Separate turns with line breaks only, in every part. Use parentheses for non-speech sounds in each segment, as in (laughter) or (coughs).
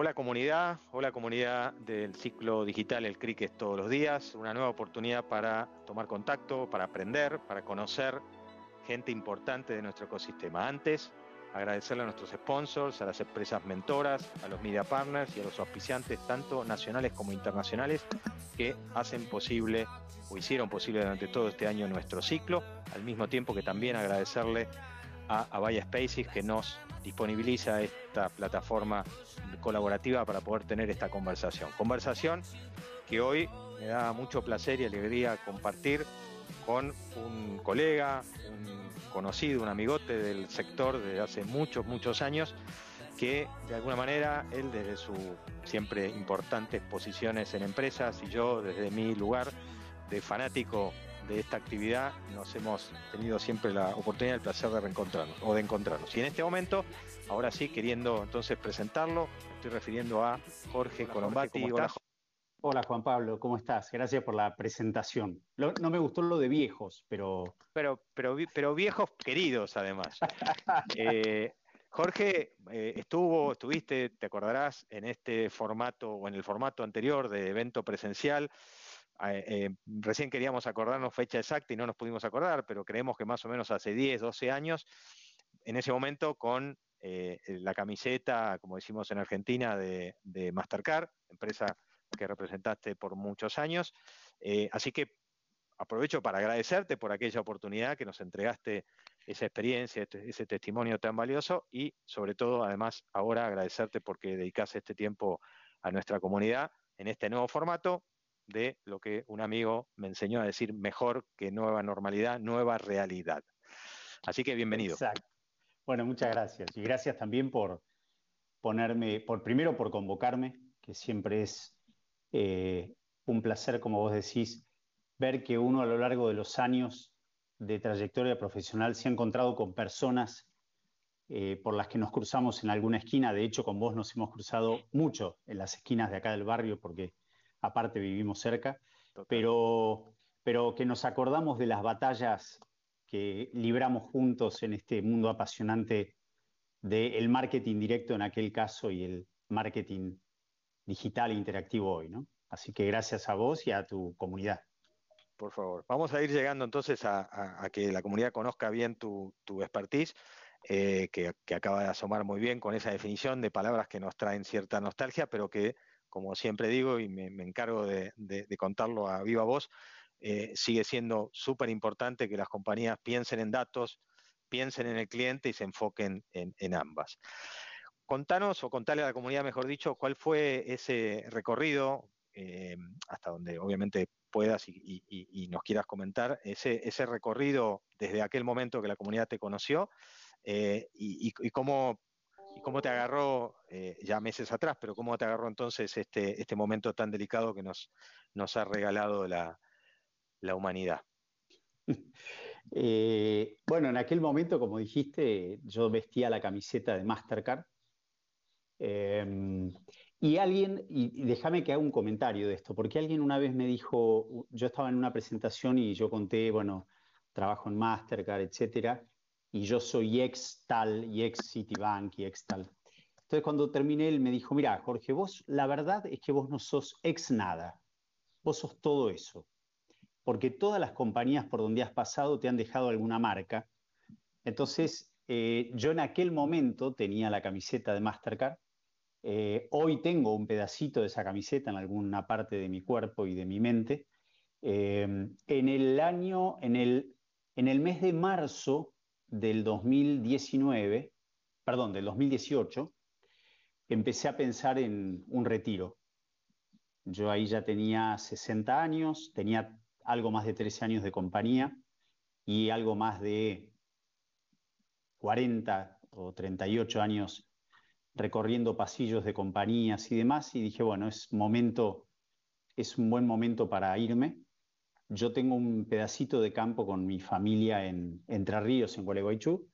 Hola comunidad, hola comunidad del ciclo digital El Cricket todos los días, una nueva oportunidad para tomar contacto, para aprender, para conocer gente importante de nuestro ecosistema. Antes, agradecerle a nuestros sponsors, a las empresas mentoras, a los media partners y a los auspiciantes, tanto nacionales como internacionales, que hacen posible o hicieron posible durante todo este año nuestro ciclo, al mismo tiempo que también agradecerle a Avaya Spaces que nos disponibiliza esta plataforma colaborativa para poder tener esta conversación. Conversación que hoy me da mucho placer y alegría compartir con un colega, un conocido, un amigote del sector de hace muchos, muchos años, que de alguna manera él desde sus siempre importantes posiciones en empresas y yo desde mi lugar de fanático de esta actividad nos hemos tenido siempre la oportunidad y el placer de reencontrarnos o de encontrarnos. Y en este momento, ahora sí, queriendo entonces presentarlo, estoy refiriendo a Jorge Colombati.
Hola Juan Pablo, ¿cómo estás? Gracias por la presentación. no me gustó lo de viejos, pero...
Pero, pero, pero viejos queridos además. (laughs) Eh, Jorge, eh, estuvo, estuviste, te acordarás, en este formato o en el formato anterior de evento presencial. Eh, recién queríamos acordarnos fecha exacta y no nos pudimos acordar, pero creemos que más o menos hace 10, 12 años, en ese momento con la camiseta, como decimos en Argentina, de, de Mastercard, empresa que representaste por muchos años. Eh, así que aprovecho para agradecerte por aquella oportunidad que nos entregaste esa experiencia, este, ese testimonio tan valioso y sobre todo, además, ahora agradecerte porque dedicas este tiempo a nuestra comunidad en este nuevo formato de lo que un amigo me enseñó a decir mejor que nueva normalidad, nueva realidad. Así que bienvenido.
Exacto. Bueno, muchas gracias. Y gracias también por ponerme, por primero por convocarme, que siempre es eh, un placer, como vos decís, ver que uno a lo largo de los años de trayectoria profesional se ha encontrado con personas eh, por las que nos cruzamos en alguna esquina. De hecho, con vos nos hemos cruzado mucho en las esquinas de acá del barrio, porque aparte vivimos cerca, pero, pero que nos acordamos de las batallas que libramos juntos en este mundo apasionante del marketing directo en aquel caso y el marketing digital e interactivo hoy, ¿no? Así que gracias a vos y a tu comunidad.
Por favor. Vamos a ir llegando entonces a, que la comunidad conozca bien tu, expertise, eh, que, acaba de asomar muy bien con esa definición de palabras que nos traen cierta nostalgia, pero que, como siempre digo, y me, encargo de, contarlo a viva voz, eh, sigue siendo súper importante que las compañías piensen en datos, piensen en el cliente y se enfoquen en ambas. Contanos o contale a la comunidad, mejor dicho, cuál fue ese recorrido, eh, hasta donde obviamente puedas y, nos quieras comentar, ese, recorrido desde aquel momento que la comunidad te conoció eh, y, cómo, cómo te agarró, eh, ya meses atrás, pero cómo te agarró entonces este, este momento tan delicado que nos, nos ha regalado la, la humanidad. (laughs)
bueno, en aquel momento, como dijiste, yo vestía la camiseta de Mastercard Em, y alguien, y, déjame que haga un comentario de esto, porque alguien una vez me dijo, yo estaba en una presentación y yo conté, bueno, trabajo en Mastercard, etcétera, y yo soy ex tal, y ex Citibank, y ex tal. Entonces cuando terminé, él me dijo, mira, Jorge, vos, la verdad es que vos no sos ex nada, vos sos todo eso, porque todas las compañías por donde has pasado te han dejado alguna marca. Entonces, eh, yo en aquel momento tenía la camiseta de Mastercard, eh, hoy tengo un pedacito de esa camiseta en alguna parte de mi cuerpo y de mi mente. Eh, en el año, en el, en el mes de marzo del 2019, perdón, del 2018, empecé a pensar en un retiro. Yo ahí ya tenía 60 años, tenía algo más de 13 años de compañía y algo más de 40 o 38 años recorriendo pasillos de compañías y demás, y dije, bueno, es momento, es un buen momento para irme. Yo tengo un pedacito de campo con mi familia en Entre Ríos, en Gualeguaychú.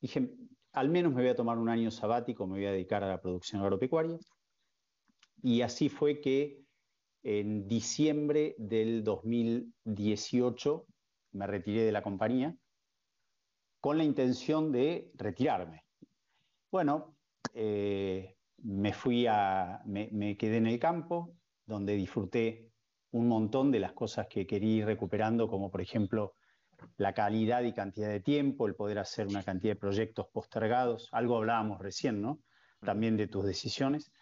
Dije, al menos me voy a tomar un año sabático, me voy a dedicar a la producción agropecuaria. Y así fue que en diciembre del 2018 me retiré de la compañía con la intención de retirarme. Bueno, eh, me fui a, me, quedé en el campo, donde disfruté un montón de las cosas que quería ir recuperando, como por ejemplo la calidad y cantidad de tiempo, el poder hacer una cantidad de proyectos postergados, algo hablábamos recién, ¿no? También de tus decisiones.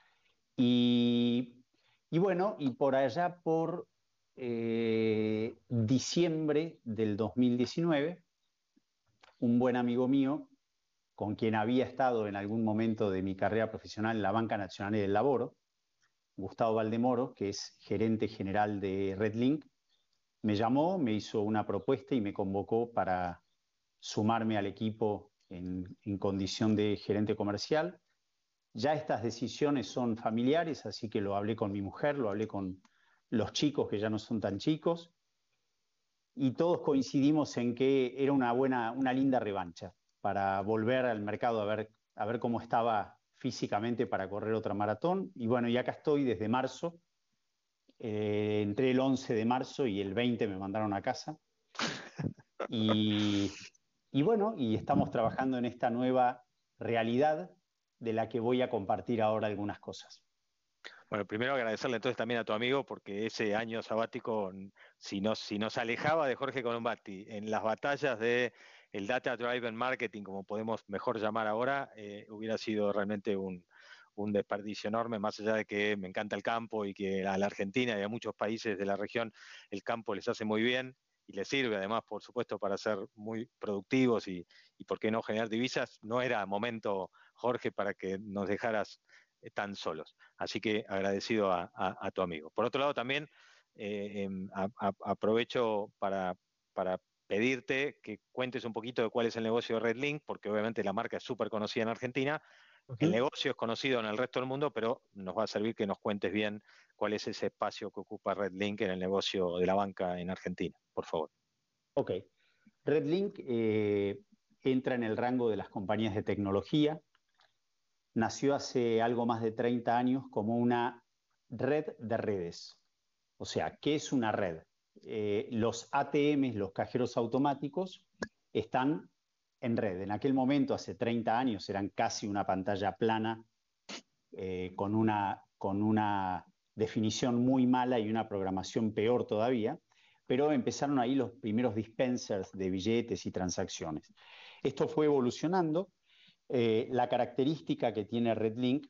Y, bueno, y por allá por eh, diciembre del 2019, un buen amigo mío, con quien había estado en algún momento de mi carrera profesional en la Banca Nacional del Laboro, Gustavo Valdemoro, que es gerente general de RedLink, me llamó, me hizo una propuesta y me convocó para sumarme al equipo en, condición de gerente comercial. Ya estas decisiones son familiares, así que lo hablé con mi mujer, lo hablé con los chicos que ya no son tan chicos, y todos coincidimos en que era una buena, una linda revancha para volver al mercado a ver, a ver cómo estaba físicamente para correr otra maratón. Y bueno, y acá estoy desde marzo, eh, entré el 11 de marzo y el 20 me mandaron a casa. Y, bueno, y estamos trabajando en esta nueva realidad de la que voy a compartir ahora algunas cosas.
Bueno, primero agradecerle entonces también a tu amigo porque ese año sabático, si nos, si nos alejaba de Jorge Colombati en las batallas de el Data Driven Marketing, como podemos mejor llamar ahora, eh, hubiera sido realmente un, un desperdicio enorme, más allá de que me encanta el campo y que a la Argentina y a muchos países de la región el campo les hace muy bien y les sirve además, por supuesto, para ser muy productivos y, por qué no generar divisas, no era momento, Jorge, para que nos dejaras eh, tan solos. Así que agradecido a, tu amigo. Por otro lado, también eh, em, aprovecho para, para pedirte que cuentes un poquito de cuál es el negocio de RedLink, porque obviamente la marca es súper conocida en Argentina, el negocio es conocido en el resto del mundo, pero nos va a servir que nos cuentes bien cuál es ese espacio que ocupa RedLink en el negocio de la banca en Argentina, por favor.
Ok. RedLink eh, entra en el rango de las compañías de tecnología. Nació hace algo más de 30 años como una red de redes. O sea, ¿qué es una red? Eh, los ATMs, los cajeros automáticos, están en red. En aquel momento, hace 30 años, eran casi una pantalla plana eh, con, una, definición muy mala y una programación peor todavía, pero empezaron ahí los primeros dispensers de billetes y transacciones. Esto fue evolucionando. Eh, la característica que tiene RedLink,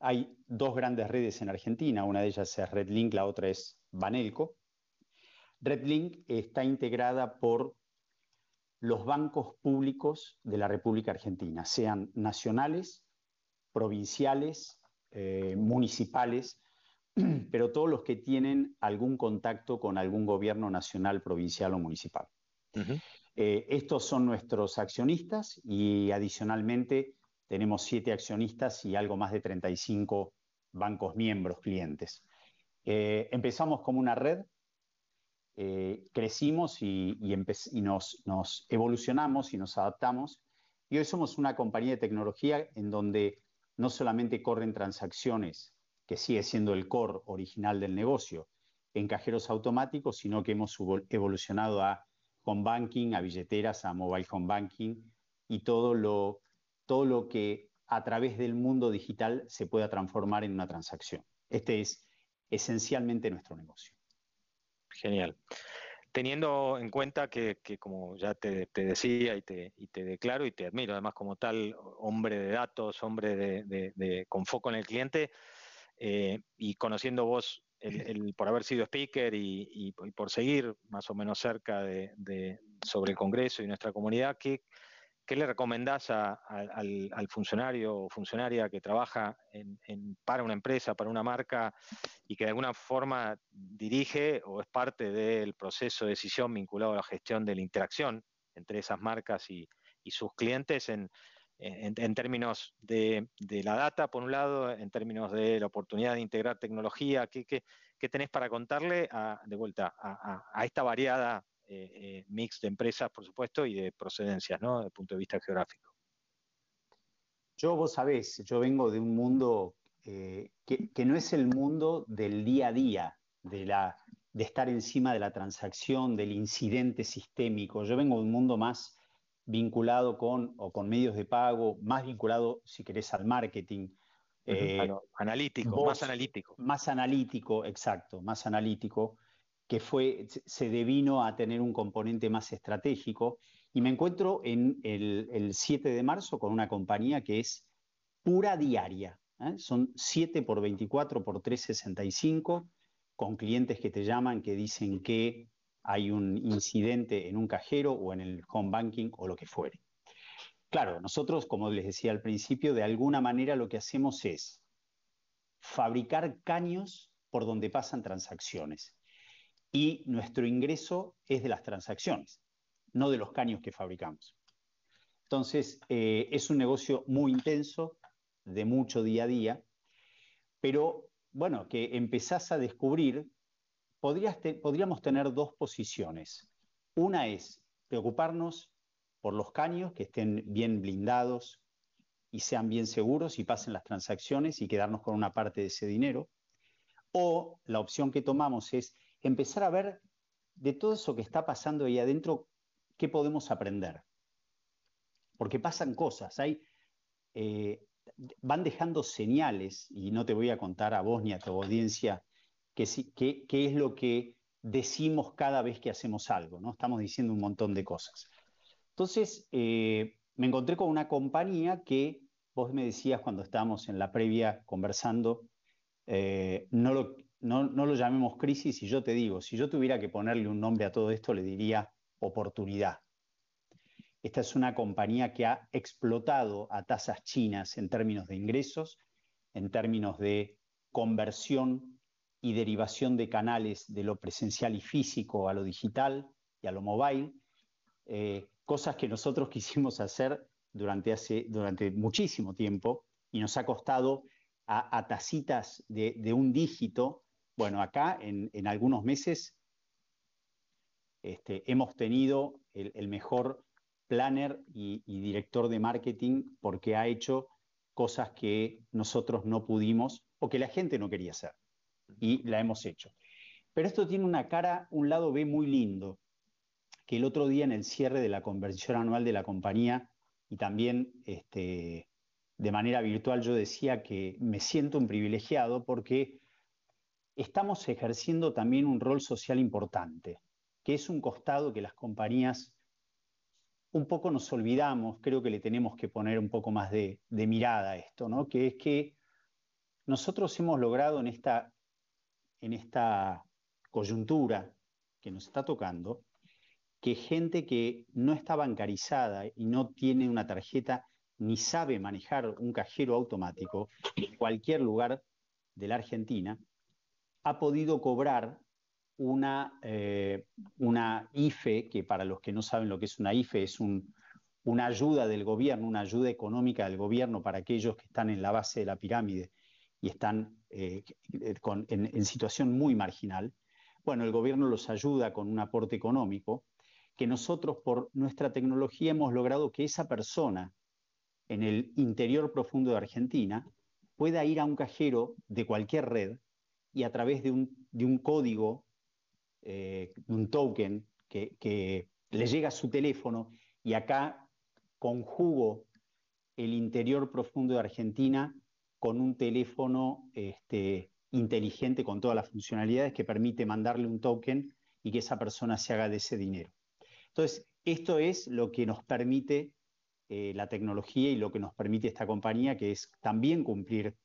hay dos grandes redes en Argentina, una de ellas es RedLink, la otra es Banelco. RedLink está integrada por los bancos públicos de la República Argentina, sean nacionales, provinciales, eh, municipales, (clears throat) pero todos los que tienen algún contacto con algún gobierno nacional, provincial o municipal. Eh, estos son nuestros accionistas y adicionalmente tenemos siete accionistas y algo más de 35 bancos miembros, clientes. Eh, empezamos como una red eh, crecimos y, nos, evolucionamos y nos adaptamos. Y hoy somos una compañía de tecnología en donde no solamente corren transacciones, que sigue siendo el core original del negocio, en cajeros automáticos, sino que hemos evolucionado a home banking, a billeteras, a mobile home banking y todo lo, todo lo que a través del mundo digital se pueda transformar en una transacción. Este es esencialmente nuestro negocio.
Genial. Teniendo en cuenta que, como ya te, decía y te, declaro y te admiro, además como tal hombre de datos, hombre de, con foco en el cliente, eh, y conociendo vos el, por haber sido speaker y, por seguir más o menos cerca de, sobre el Congreso y nuestra comunidad, ¿qué, ¿Qué le recomendás al, funcionario o funcionaria que trabaja para una empresa, para una marca y que de alguna forma dirige o es parte del proceso de decisión vinculado a la gestión de la interacción entre esas marcas y, sus clientes en, términos de, la data, por un lado, en términos de la oportunidad de integrar tecnología? ¿Qué, tenés para contarle de vuelta a esta variada eh, eh, mix de empresas, por supuesto, y de procedencias, ¿no? Desde el punto de vista geográfico.
Yo, vos sabés, yo vengo de un mundo eh, que, no es el mundo del día a día, de, la, de estar encima de la transacción, del incidente sistémico. Yo vengo de un mundo más vinculado con, o con medios de pago, más vinculado, si querés, al marketing.
Eh, analítico, más analítico.
Más analítico, exacto, más analítico, que fue, se devino a tener un componente más estratégico. Y me encuentro en el, el 7 de marzo con una compañía que es pura diaria. ¿eh? Son 7 por 24 por 365, con clientes que te llaman, que dicen que hay un incidente en un cajero o en el home banking o lo que fuere. Claro, nosotros, como les decía al principio, de alguna manera lo que hacemos es fabricar caños por donde pasan transacciones. Y nuestro ingreso es de las transacciones, no de los caños que fabricamos. Entonces, eh, es un negocio muy intenso, de mucho día a día, pero bueno, que empezás a descubrir, podríamos tener dos posiciones. Una es preocuparnos por los caños, que estén bien blindados y sean bien seguros y pasen las transacciones y quedarnos con una parte de ese dinero. O la opción que tomamos es empezar a ver de todo eso que está pasando ahí adentro, qué podemos aprender. Porque pasan cosas, hay, eh, van dejando señales, y no te voy a contar a vos ni a tu audiencia qué es lo que decimos cada vez que hacemos algo, ¿no? Estamos diciendo un montón de cosas. Entonces, eh, me encontré con una compañía que vos me decías cuando estábamos en la previa conversando, eh, no, lo, no, no lo llamemos crisis, y yo te digo, si yo tuviera que ponerle un nombre a todo esto, le diría oportunidad. Esta es una compañía que ha explotado a tasas chinas en términos de ingresos, en términos de conversión y derivación de canales de lo presencial y físico a lo digital y a lo mobile, eh, cosas que nosotros (laughs) quisimos hacer durante, hace, durante muchísimo tiempo y nos ha costado a, tacitas de, un dígito. Bueno, acá en, algunos meses este, hemos tenido el mejor planner y, director de marketing porque ha hecho cosas que nosotros no pudimos o que la gente no quería hacer. Y la hemos hecho. Pero esto tiene una cara, un lado B muy lindo, que el otro día en el cierre de la conversión anual de la compañía y también este, de manera virtual yo decía que me siento un privilegiado porque estamos ejerciendo también un rol social importante, que es un costado que las compañías un poco nos olvidamos, creo que le tenemos que poner un poco más de, mirada a esto, ¿no? que es que nosotros hemos logrado en esta, en esta coyuntura que nos está tocando, que gente que no está bancarizada y no tiene una tarjeta ni sabe manejar un cajero automático en cualquier lugar de la Argentina, ha podido cobrar una, eh, una IFE, que para los que no saben lo que es una IFE, es una ayuda del gobierno, una ayuda económica del gobierno para aquellos que están en la base de la pirámide y están eh, en, en, situación muy marginal. Bueno, el gobierno los ayuda con un aporte económico que nosotros por nuestra tecnología hemos logrado que esa persona en el interior profundo de Argentina pueda ir a un cajero de cualquier red y a través de un, de un código eh, un token que, le llega a su teléfono y acá conjugo el interior profundo de Argentina con un teléfono este, inteligente con todas las funcionalidades que permite mandarle un token y que esa persona se haga de ese dinero. Entonces, esto es lo que nos permite eh, la tecnología y lo que nos permite esta compañía, que es también cumplir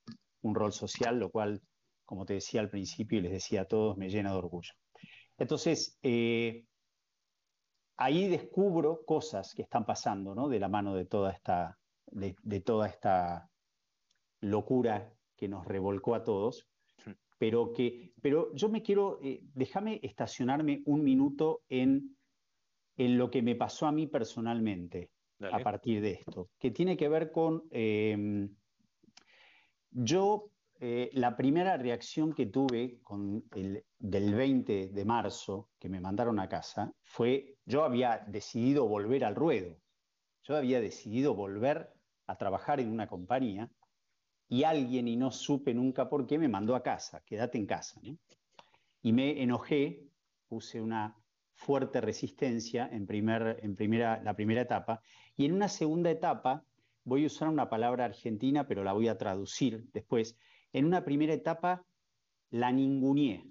un rol social, lo cual, como te decía al principio y les decía a todos, me llena de orgullo. Entonces, eh, ahí descubro cosas que están pasando, ¿no? De la mano de toda esta, de, toda esta locura que nos revolcó a todos. Pero, que, pero yo me quiero, eh, déjame estacionarme un minuto en, en, lo que me pasó a mí personalmente a partir de esto, que tiene que ver con, eh, yo eh, la primera reacción que tuve con el, del 20 de marzo, que me mandaron a casa, fue, yo había decidido volver al ruedo, yo había decidido volver a trabajar en una compañía y alguien, y no supe nunca por qué, me mandó a casa, quédate en casa. Y me enojé, puse una fuerte resistencia en, primer, en primera, la primera etapa, y en una segunda etapa voy a usar una palabra argentina, pero la voy a traducir después. En una primera etapa, la ninguneé,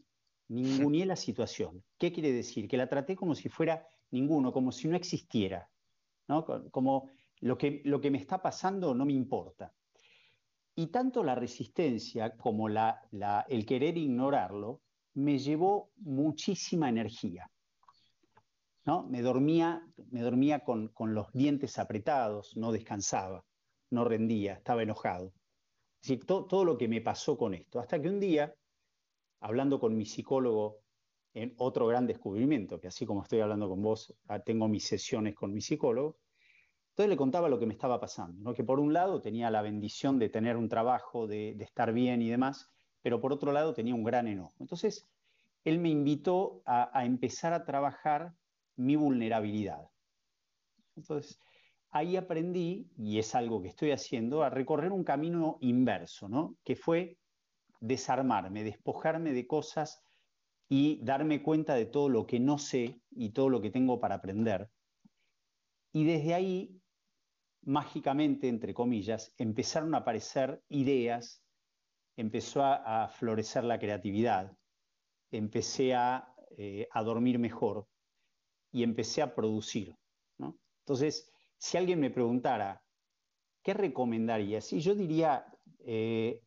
ninguneé la situación. ¿Qué quiere decir? Que la traté como si fuera ninguno, como si no existiera, ¿no? Como lo que, lo que me está pasando no me importa. Y tanto la resistencia como la, el querer ignorarlo me llevó muchísima energía. ¿no? Me dormía, me dormía con, con, los dientes apretados, no descansaba, no rendía, estaba enojado. Decir, todo lo que me pasó con esto. Hasta que un día, hablando con mi psicólogo en otro gran descubrimiento, que así como estoy hablando con vos, ah, tengo mis sesiones con mi psicólogo, entonces le contaba lo que me estaba pasando, ¿no? que por un lado tenía la bendición de tener un trabajo, de, estar bien y demás, pero por otro lado tenía un gran enojo. Entonces, él me invitó a, empezar a trabajar mi vulnerabilidad. Entonces, ahí aprendí, y es algo que estoy haciendo, a recorrer un camino inverso, ¿no? que fue desarmarme, despojarme de cosas y darme cuenta de todo lo que no sé y todo lo que tengo para aprender. Y desde ahí mágicamente, entre comillas, empezaron a aparecer ideas, empezó a, florecer la creatividad, empecé eh, a, dormir mejor y empecé a producir. Entonces, si alguien me preguntara, ¿qué recomendarías? Y yo diría, eh,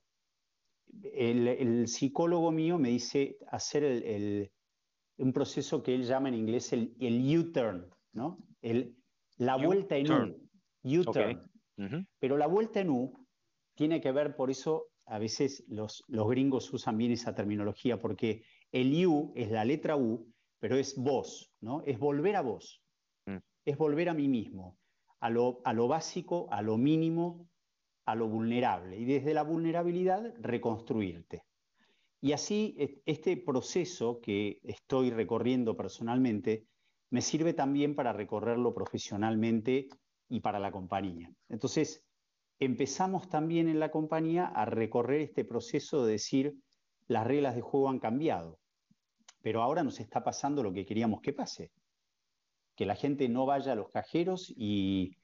el, psicólogo mío me dice hacer un proceso que él llama en inglés el, U-turn, ¿no? la vuelta en U. U-turn. Pero la vuelta en U tiene que ver, por eso a veces los, los, gringos usan bien esa terminología, porque el U es la letra U, pero es vos, ¿no? Es volver a vos, mm. es volver a mí mismo, a lo, básico, a lo mínimo, a lo vulnerable, y desde la vulnerabilidad reconstruirte. Y así este proceso que estoy recorriendo personalmente me sirve también para recorrerlo profesionalmente y para la compañía. Entonces, empezamos también en la compañía a recorrer este proceso de decir, las reglas de juego han cambiado, pero ahora nos está pasando lo que queríamos que pase, que la gente no vaya a los cajeros y,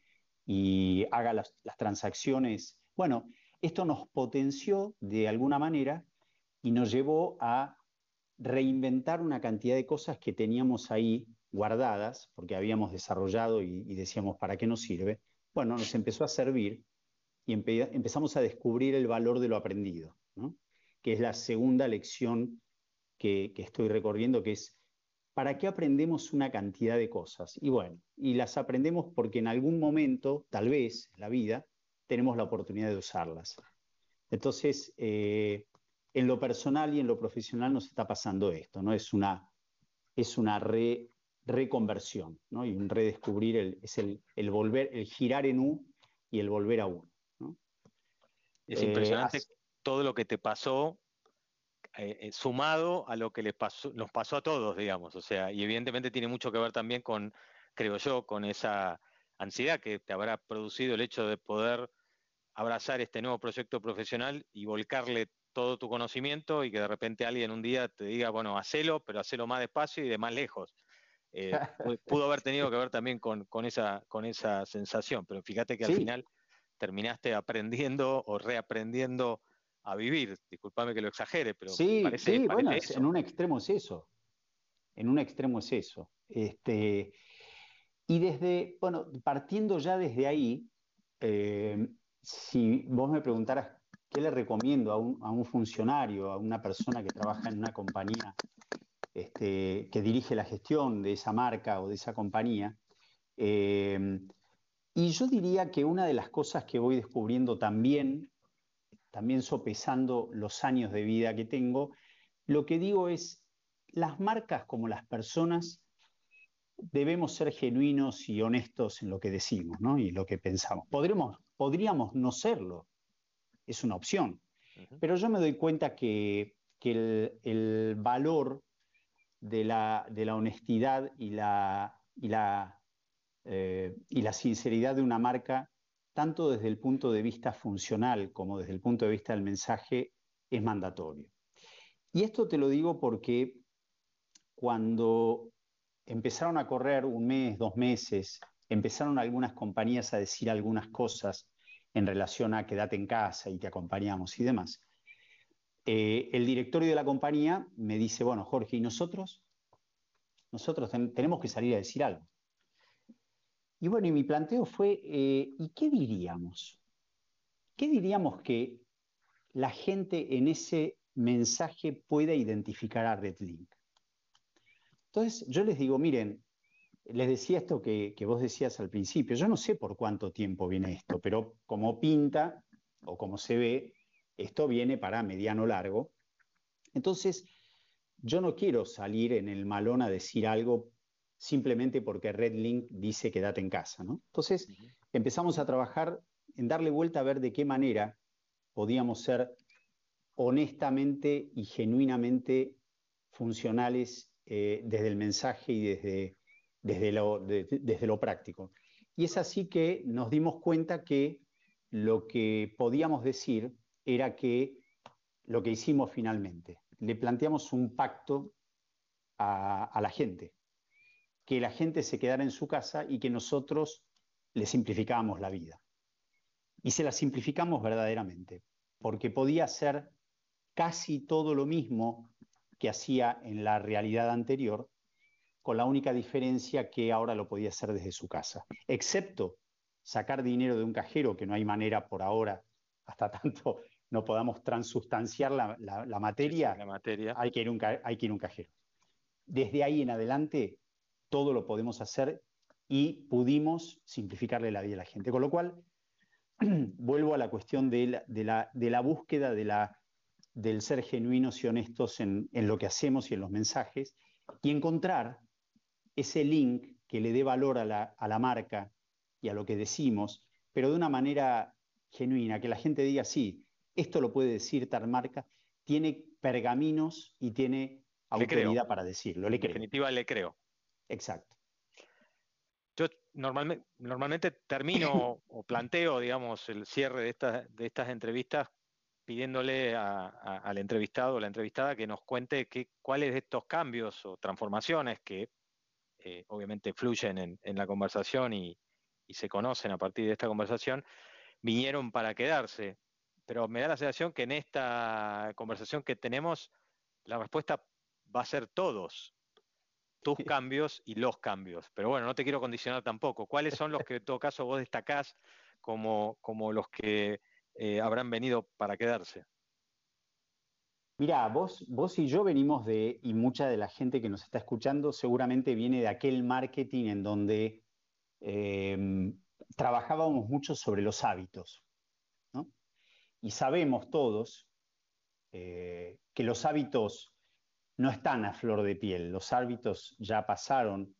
haga las, transacciones. Bueno, esto nos potenció de alguna manera y nos llevó a reinventar una cantidad de cosas que teníamos ahí guardadas, porque habíamos desarrollado y, decíamos, ¿para qué nos sirve? Bueno, nos empezó a servir y empezamos a descubrir el valor de lo aprendido, que es la segunda lección que, estoy recorriendo, que es, ¿para qué aprendemos una cantidad de cosas? Y bueno, y las aprendemos porque en algún momento, tal vez en la vida, tenemos la oportunidad de usarlas. Entonces, eh, en lo personal y en lo profesional nos está pasando esto, ¿no? Es una, es una re, reconversión, ¿no? Y un redescubrir el, es el, volver, el girar en U y el volver a uno.
Es impresionante eh, todo lo que te pasó eh, eh, sumado a lo que les pasó, nos pasó a todos, digamos. O sea, y evidentemente tiene mucho que ver también con, creo yo, con esa ansiedad que te habrá producido el hecho de poder abrazar este nuevo proyecto profesional y volcarle todo tu conocimiento y que de repente alguien un día te diga, bueno, hacelo, pero hacelo más despacio y de más lejos. Eh, (laughs) pudo haber tenido que ver también con, esa, con esa sensación, pero fíjate que al final terminaste aprendiendo o reaprendiendo a vivir. Disculpame que lo exagere, pero
sí, parece, sí, bueno, en un extremo es eso. En un extremo es eso. Este, y desde, bueno, partiendo ya desde ahí, eh, si vos me preguntaras qué le recomiendo a un, a un funcionario, a una persona que trabaja en una compañía este, que dirige la gestión de esa marca o de esa compañía. Eh, y yo diría que una de las cosas que voy descubriendo también, también sopesando los años de vida que tengo, lo que digo es, las marcas como las personas debemos ser genuinos y honestos en lo que decimos ¿no? y lo que pensamos. Podremos, podríamos no serlo, es una opción, pero yo me doy cuenta que, el, el, valor de la, honestidad y la, eh, y, la, sinceridad de una marca, tanto desde el punto de vista funcional como desde el punto de vista del mensaje, es mandatorio. Y esto te lo digo porque cuando empezaron a correr un mes, dos meses, empezaron algunas compañías a decir algunas cosas en relación a quédate en casa y te acompañamos y demás. Eh, el directorio de la compañía me dice, bueno, Jorge, ¿y nosotros? Nosotros tenemos que salir a decir algo. Y bueno, y mi planteo fue, eh, ¿y qué diríamos? ¿Qué diríamos que la gente en ese mensaje pueda identificar a RedLink? Entonces, yo les digo, miren, les decía esto que, que, vos decías al principio, yo no sé por cuánto tiempo viene esto, pero como pinta o como se ve, esto viene para mediano largo. Entonces, yo no quiero salir en el malón a decir algo simplemente porque RedLink dice quédate en casa. ¿no? Entonces empezamos a trabajar en darle vuelta a ver de qué manera podíamos ser honestamente y genuinamente funcionales eh, desde el mensaje y desde, desde, lo, desde lo práctico. Y es así que nos dimos cuenta que lo que podíamos decir era que lo que hicimos finalmente, le planteamos un pacto a, la gente, que la gente se quedara en su casa y que nosotros le simplificábamos la vida. Y se la simplificamos verdaderamente, porque podía ser casi todo lo mismo que hacía en la realidad anterior, con la única diferencia que ahora lo podía hacer desde su casa, excepto sacar dinero de un cajero, que no hay manera por ahora, hasta tanto no podamos transustanciar la, materia,
la materia.
Hay, que ir un, hay que ir un cajero. Desde ahí en adelante, todo lo podemos hacer y pudimos simplificarle la vida a la gente. Con lo cual, (clears throat) vuelvo a la cuestión de la, de la, de la búsqueda de la, del ser genuinos y honestos en, en, lo que hacemos y en los mensajes y encontrar ese link que le dé valor a la, a la marca y a lo que decimos, pero de una manera genuina, que la gente diga, sí, esto lo puede decir tal marca, tiene pergaminos y tiene autoridad para decirlo.
en definitiva, le creo.
Exacto.
Yo normalmente, normalmente termino (coughs) o planteo, digamos, el cierre de, de estas entrevistas pidiéndole al entrevistado o la entrevistada que nos cuente cuáles de estos cambios o transformaciones que eh, obviamente fluyen en, la conversación y, se conocen a partir de esta conversación, vinieron para quedarse pero me da la sensación que en esta conversación que tenemos, la respuesta va a ser todos, tus (laughs) cambios y los cambios. Pero bueno, no te quiero condicionar tampoco. ¿Cuáles son los que en todo caso vos destacás como, como los que eh, habrán venido para quedarse?
Mira, vos, vos y yo venimos de, y mucha de la gente que nos está escuchando seguramente viene de aquel marketing en donde eh, trabajábamos mucho sobre los hábitos y sabemos todos eh, que los hábitos no están a flor de piel, los hábitos ya pasaron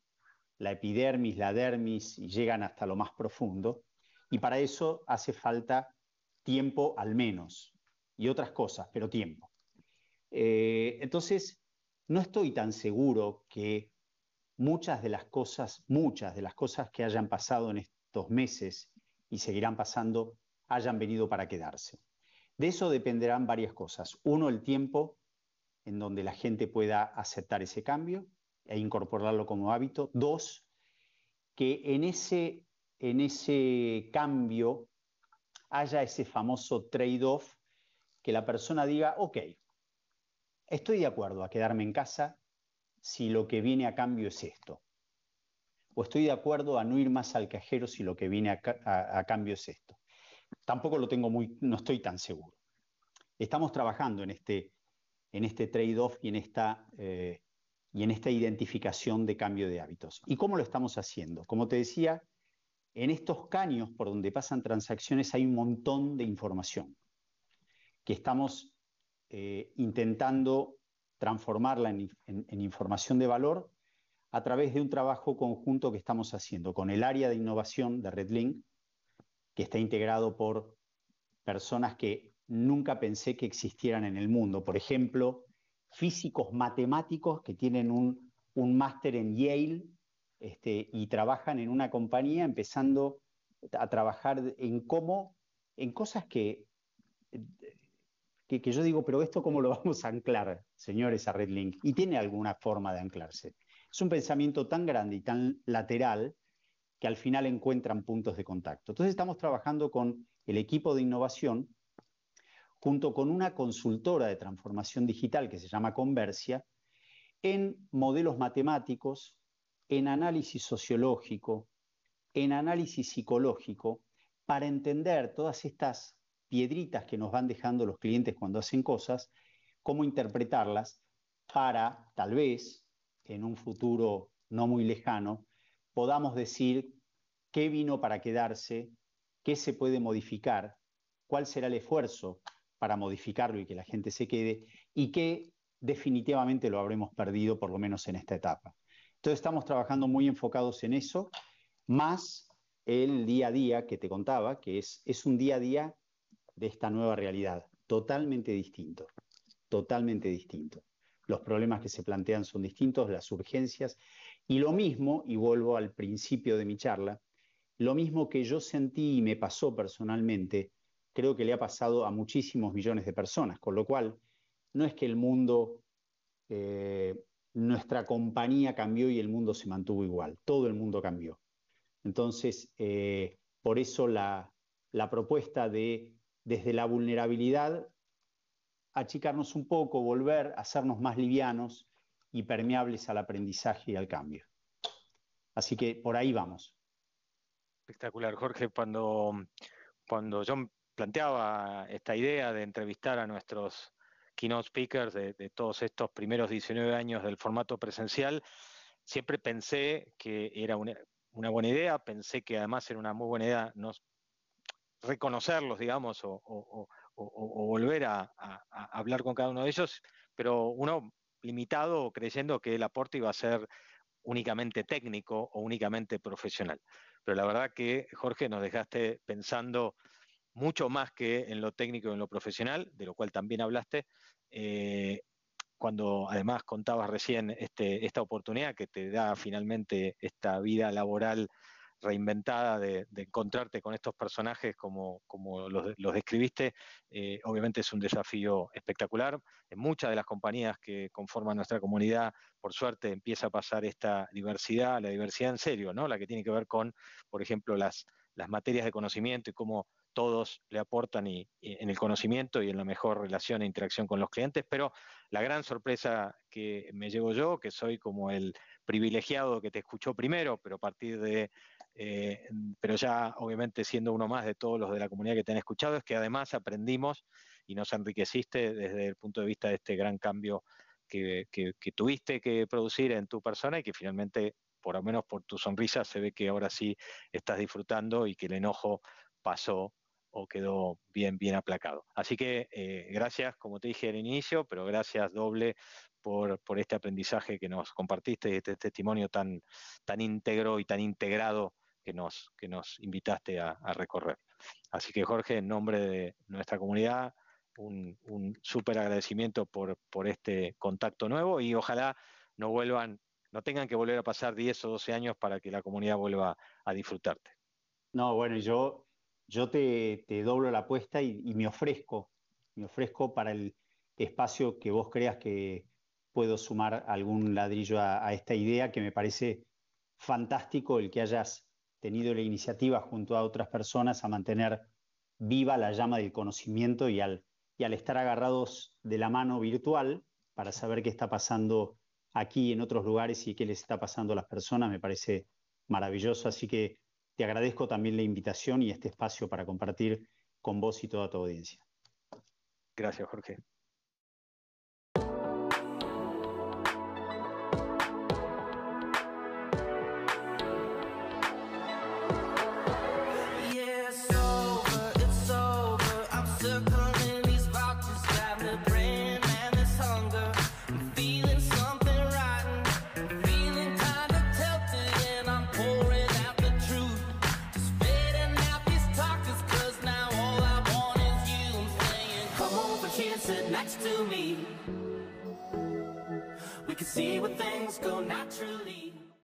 la epidermis, la dermis y llegan hasta lo más profundo, y para eso hace falta tiempo al menos, y otras cosas, pero tiempo. Eh, entonces, no estoy tan seguro que muchas de las cosas, muchas de las cosas que hayan pasado en estos meses y seguirán pasando, hayan venido para quedarse. De eso dependerán varias cosas. Uno, el tiempo en donde la gente pueda aceptar ese cambio e incorporarlo como hábito. Dos, que en ese, en ese cambio haya ese famoso trade-off, que la persona diga, ok, estoy de acuerdo a quedarme en casa si lo que viene a cambio es esto. O estoy de acuerdo a no ir más al cajero si lo que viene a cambio es esto tampoco lo tengo muy, no estoy tan seguro. Estamos trabajando en este, en este trade-off y, en esta, eh, y en esta identificación de cambio de hábitos. ¿Y cómo lo estamos haciendo? Como te decía, en estos caños por donde pasan transacciones hay un montón de información que estamos eh, intentando transformarla en, información de valor a través de un trabajo conjunto que estamos haciendo con el área de innovación de RedLink, que está integrado por personas que nunca pensé que existieran en el mundo. Por ejemplo, físicos matemáticos que tienen un, máster en Yale este, y trabajan en una compañía empezando a trabajar en cómo, en cosas que, que, yo digo, pero esto cómo lo (laughs) vamos a anclar, señores, a RedLink. Y tiene alguna forma de anclarse. Es un pensamiento tan grande y tan lateral que al final encuentran puntos de contacto. Entonces estamos trabajando con el equipo de innovación, junto con una consultora de transformación digital que se llama Conversia, en modelos matemáticos, en análisis sociológico, en análisis psicológico, para entender todas estas piedritas que nos van dejando los clientes cuando hacen cosas, cómo interpretarlas para, tal vez, en un futuro no muy lejano, podamos decir qué vino para quedarse, qué se puede modificar, cuál será el esfuerzo para modificarlo y que la gente se quede, y qué definitivamente lo habremos perdido, por lo menos en esta etapa. Entonces estamos trabajando muy enfocados en eso, más el día a día que te contaba, que es, es un día a día de esta nueva realidad, totalmente distinto, totalmente distinto. Los problemas que se plantean son distintos, las urgencias, y lo mismo, y vuelvo al principio de mi charla, lo mismo que yo sentí y me pasó personalmente, creo que le ha pasado a muchísimos millones de personas, con lo cual no es que el mundo, eh, nuestra compañía cambió y el mundo se mantuvo igual, todo el mundo cambió. Entonces, eh, por eso la, propuesta de desde la vulnerabilidad achicarnos un poco, volver a hacernos más livianos y permeables al aprendizaje y al cambio. Así que por ahí vamos.
Espectacular, Jorge. Cuando, cuando yo planteaba esta idea de entrevistar a nuestros keynote speakers de, todos estos primeros 19 años del formato presencial, siempre pensé que era una, buena idea, pensé que además era una muy buena idea nos, reconocerlos, digamos, o, volver a, hablar con cada uno de ellos, pero uno limitado creyendo que el aporte iba a ser únicamente técnico o únicamente profesional. Pero la verdad que, Jorge, nos dejaste pensando mucho más que en lo técnico y en lo profesional, de lo cual también hablaste, eh, cuando además contabas recién este, esta oportunidad que te da finalmente esta vida laboral reinventada de, encontrarte con estos personajes como, como los, describiste, eh, obviamente es un desafío espectacular. En muchas de las compañías que conforman nuestra comunidad, por suerte, empieza a pasar esta diversidad, la diversidad en serio, ¿no? La que tiene que ver con, por ejemplo, las, las materias de conocimiento y cómo todos le aportan y, en el conocimiento y en la mejor relación e interacción con los clientes, pero la gran sorpresa que me llevo yo, que soy como el privilegiado que te escuchó primero, pero a partir de, eh, pero ya obviamente siendo uno más de todos los de la comunidad que te han escuchado, es que además aprendimos y nos enriqueciste desde el punto de vista de este gran cambio que, que tuviste que producir en tu persona y que finalmente por lo menos por tu sonrisa se ve que ahora sí estás disfrutando y que el enojo pasó o quedó bien, bien aplacado. Así que eh, gracias, como te dije al inicio, pero gracias doble por, por este aprendizaje que nos compartiste, este testimonio tan, tan íntegro y tan integrado que nos, que nos invitaste a, recorrer. Así que Jorge, en nombre de nuestra comunidad, un, un súper agradecimiento por, por este contacto nuevo y ojalá no vuelvan, no tengan que volver a pasar 10 o 12 años para que la comunidad vuelva a disfrutarte.
No, bueno, yo yo te, doblo la apuesta y, me ofrezco, me para el espacio que vos creas que puedo sumar algún ladrillo a, esta idea que me parece fantástico el que hayas tenido la iniciativa junto a otras personas a mantener viva la llama del conocimiento y al, y al estar agarrados de la mano virtual para saber qué está pasando aquí en otros lugares y qué les está pasando a las personas, me parece maravilloso. Así que te agradezco también la invitación y este espacio para compartir con vos y toda tu audiencia.
Gracias, Jorge. See where things go naturally.